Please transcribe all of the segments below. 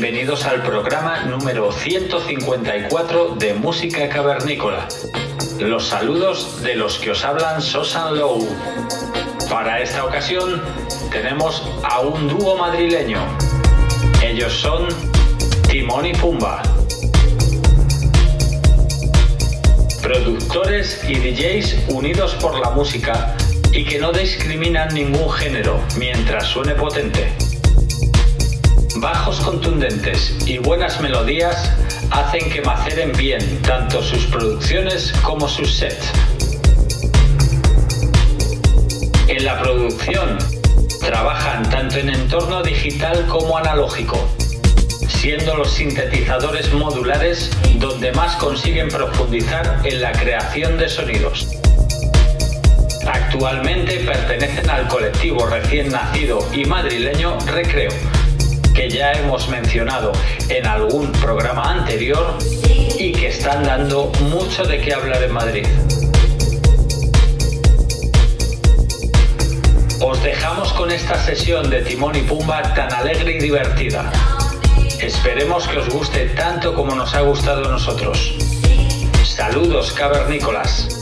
bienvenidos al programa número 154 de Música Cavernícola. Los saludos de los que os hablan Sosan Low. Para esta ocasión tenemos a un dúo madrileño. Ellos son Timón y Pumba. Productores y DJs unidos por la música y que no discriminan ningún género mientras suene potente. Bajos contundentes y buenas melodías hacen que maceren bien tanto sus producciones como sus sets. En la producción trabajan tanto en entorno digital como analógico, siendo los sintetizadores modulares donde más consiguen profundizar en la creación de sonidos. Actualmente pertenecen al colectivo recién nacido y madrileño Recreo, que ya hemos mencionado en algún programa anterior y que están dando mucho de qué hablar en Madrid. Os dejamos con esta sesión de Timón y Pumba tan alegre y divertida. Esperemos que os guste tanto como nos ha gustado a nosotros. Saludos cavernícolas.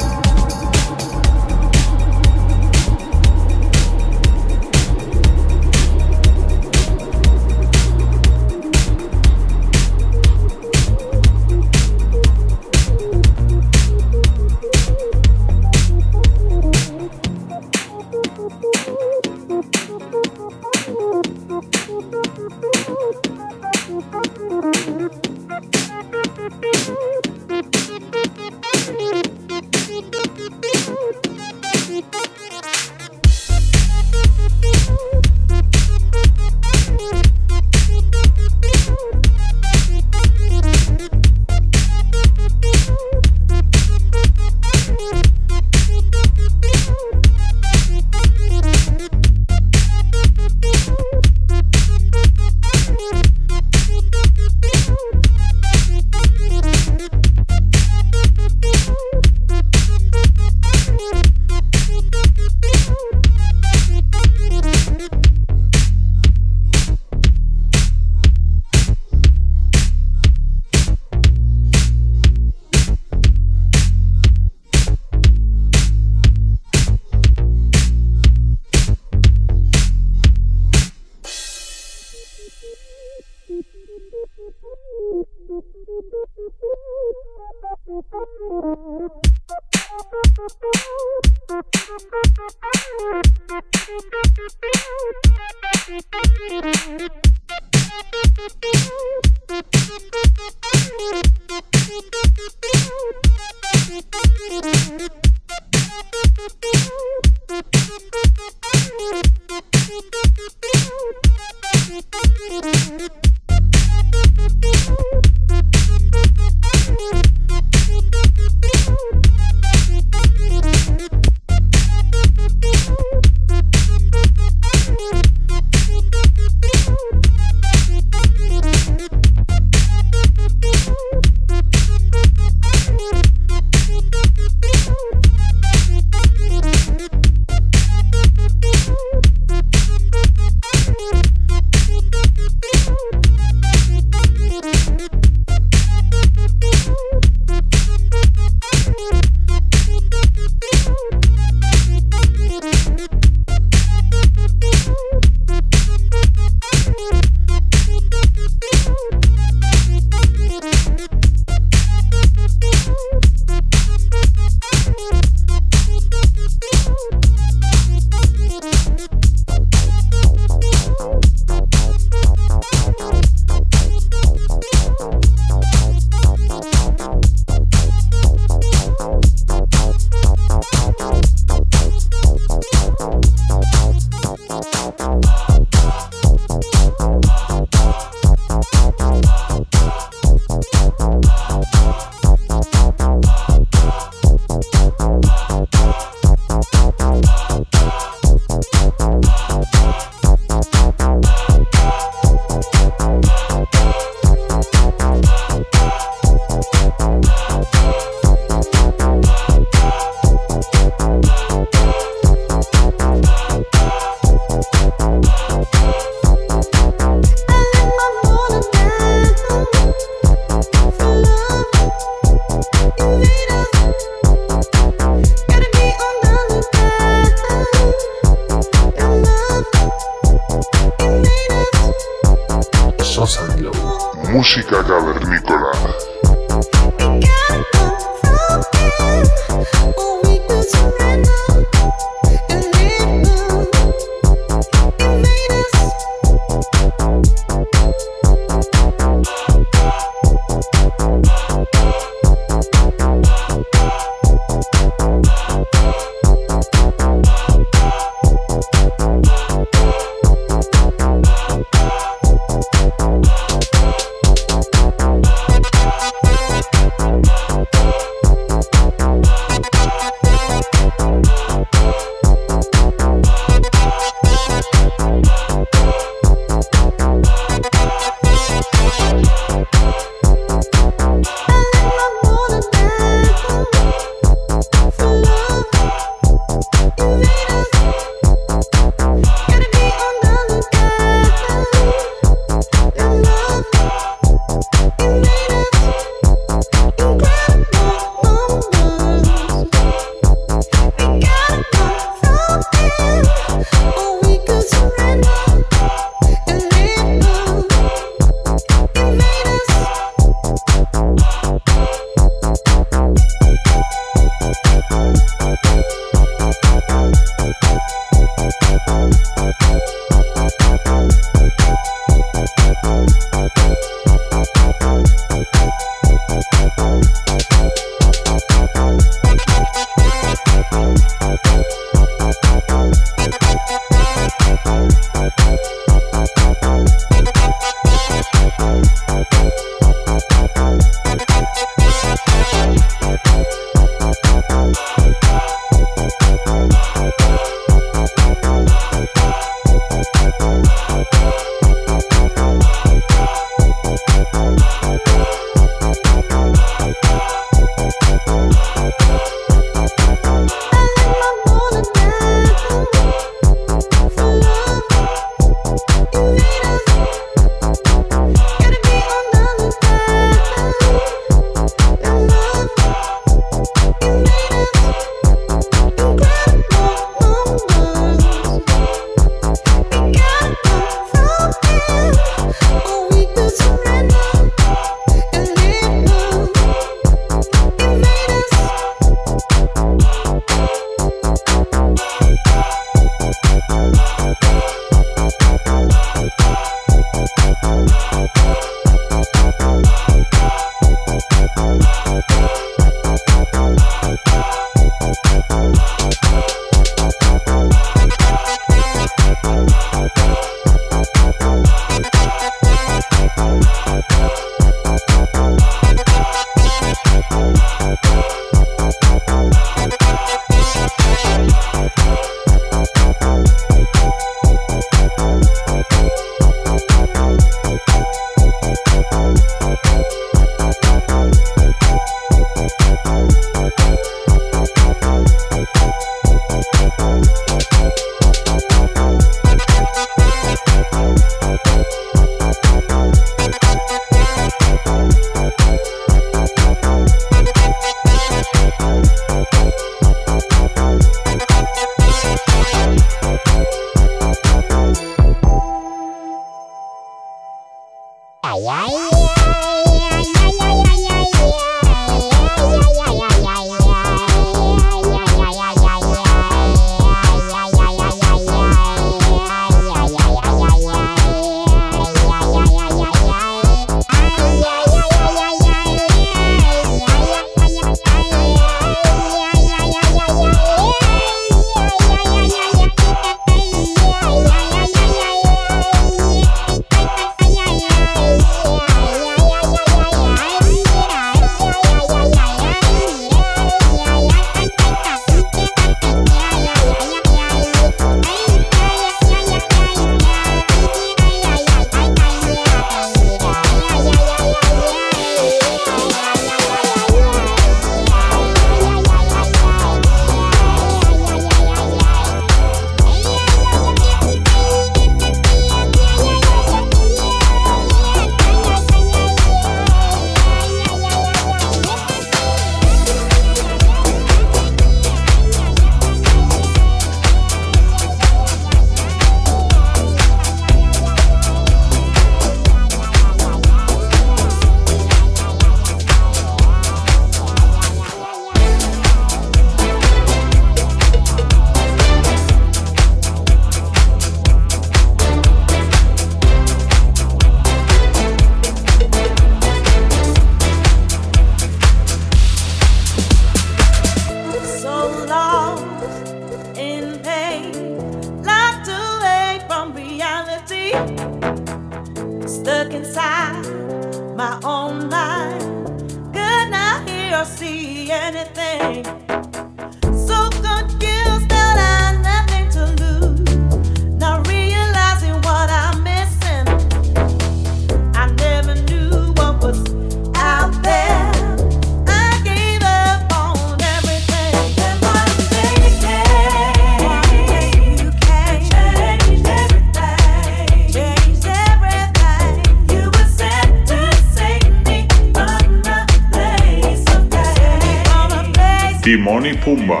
Timón y Pumba.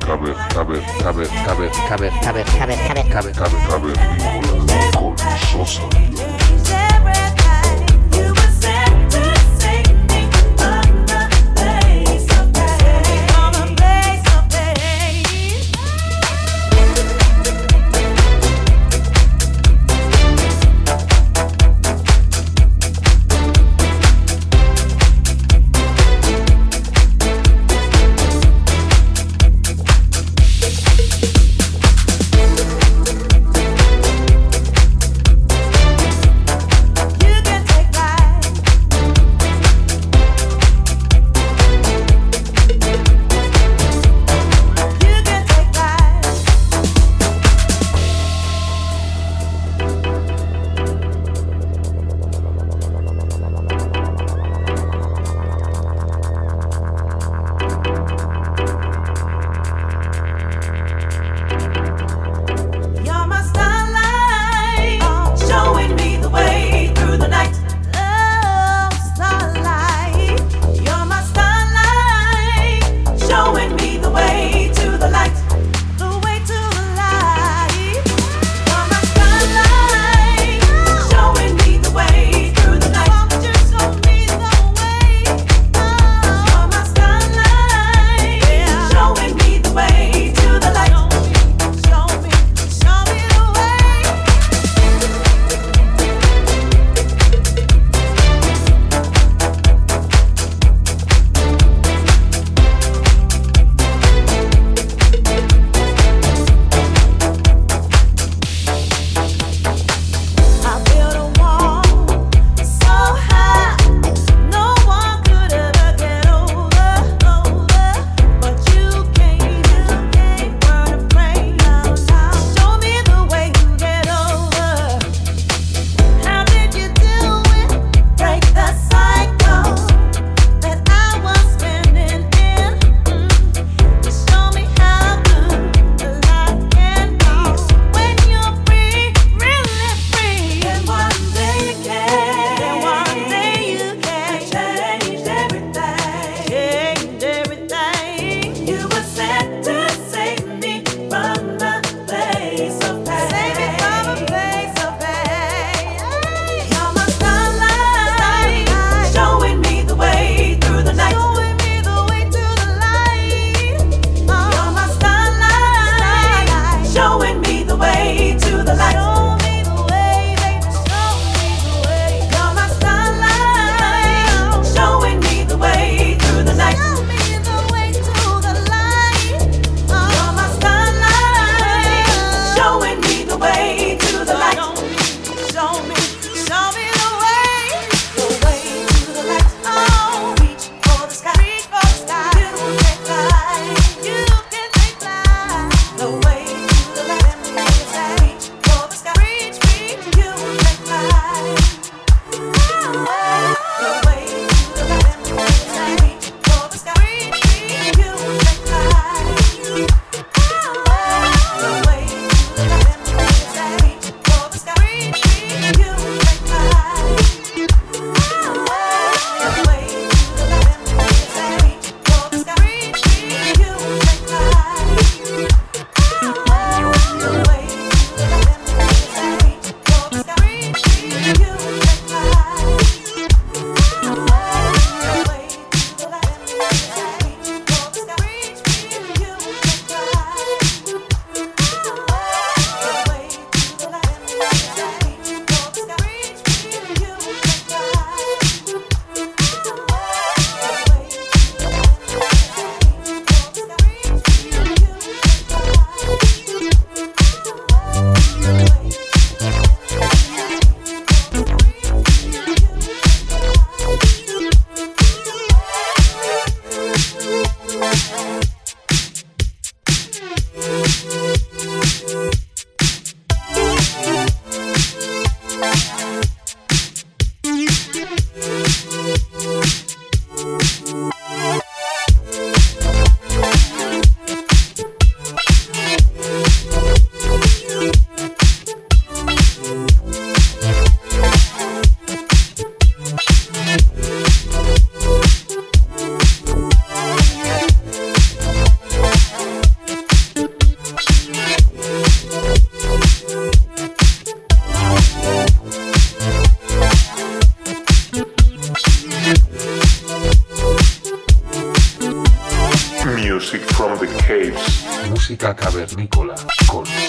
Cabe, cabe, cabe, cabe, cabe, cabe, cabe, cabe, cabe, cabe, cabe, con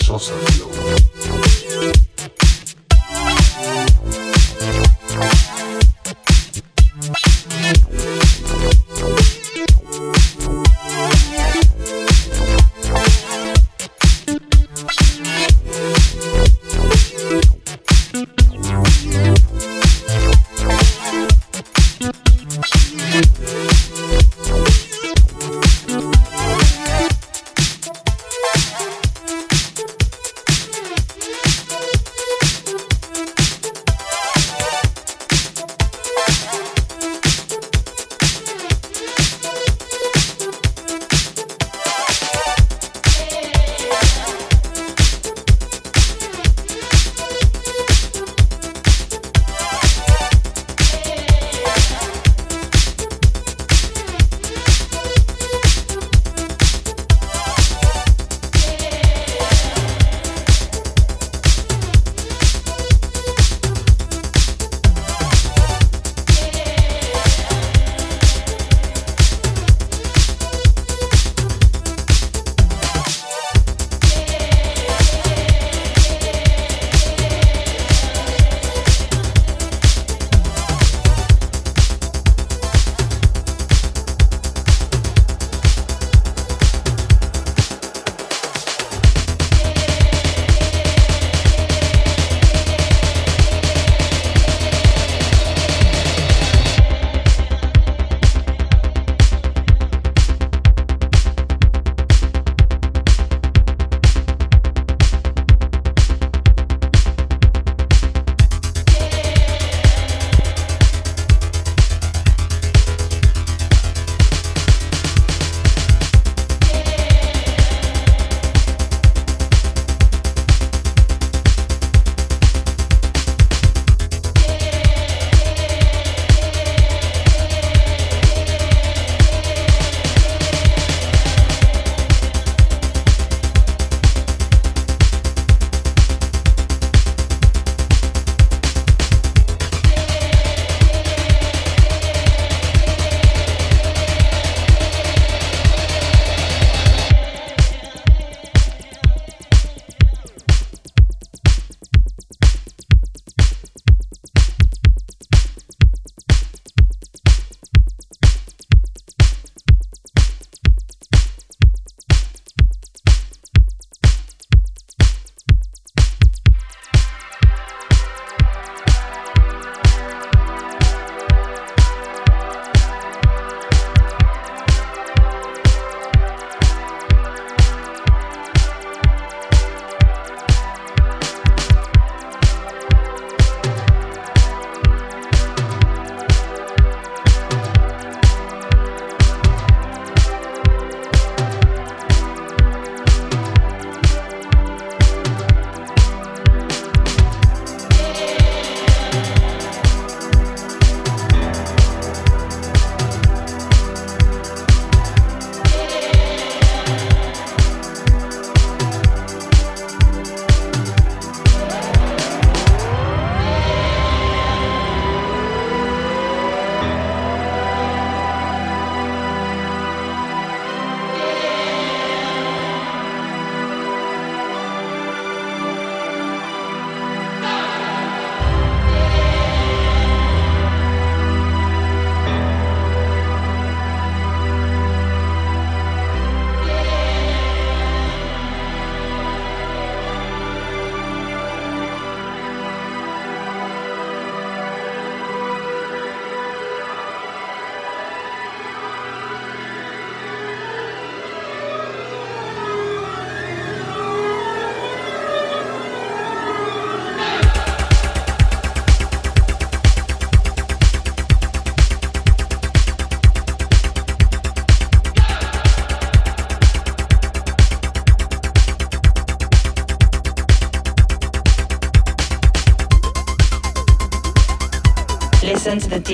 con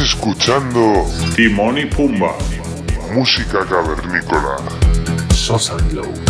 Estás escuchando Timón y Pumba. música cavernícola. Sosa Glow.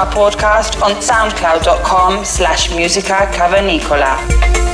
Our podcast on soundcloud.com slash musica cavernicola.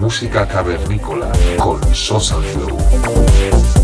Música cavernícola con Sosa Glow.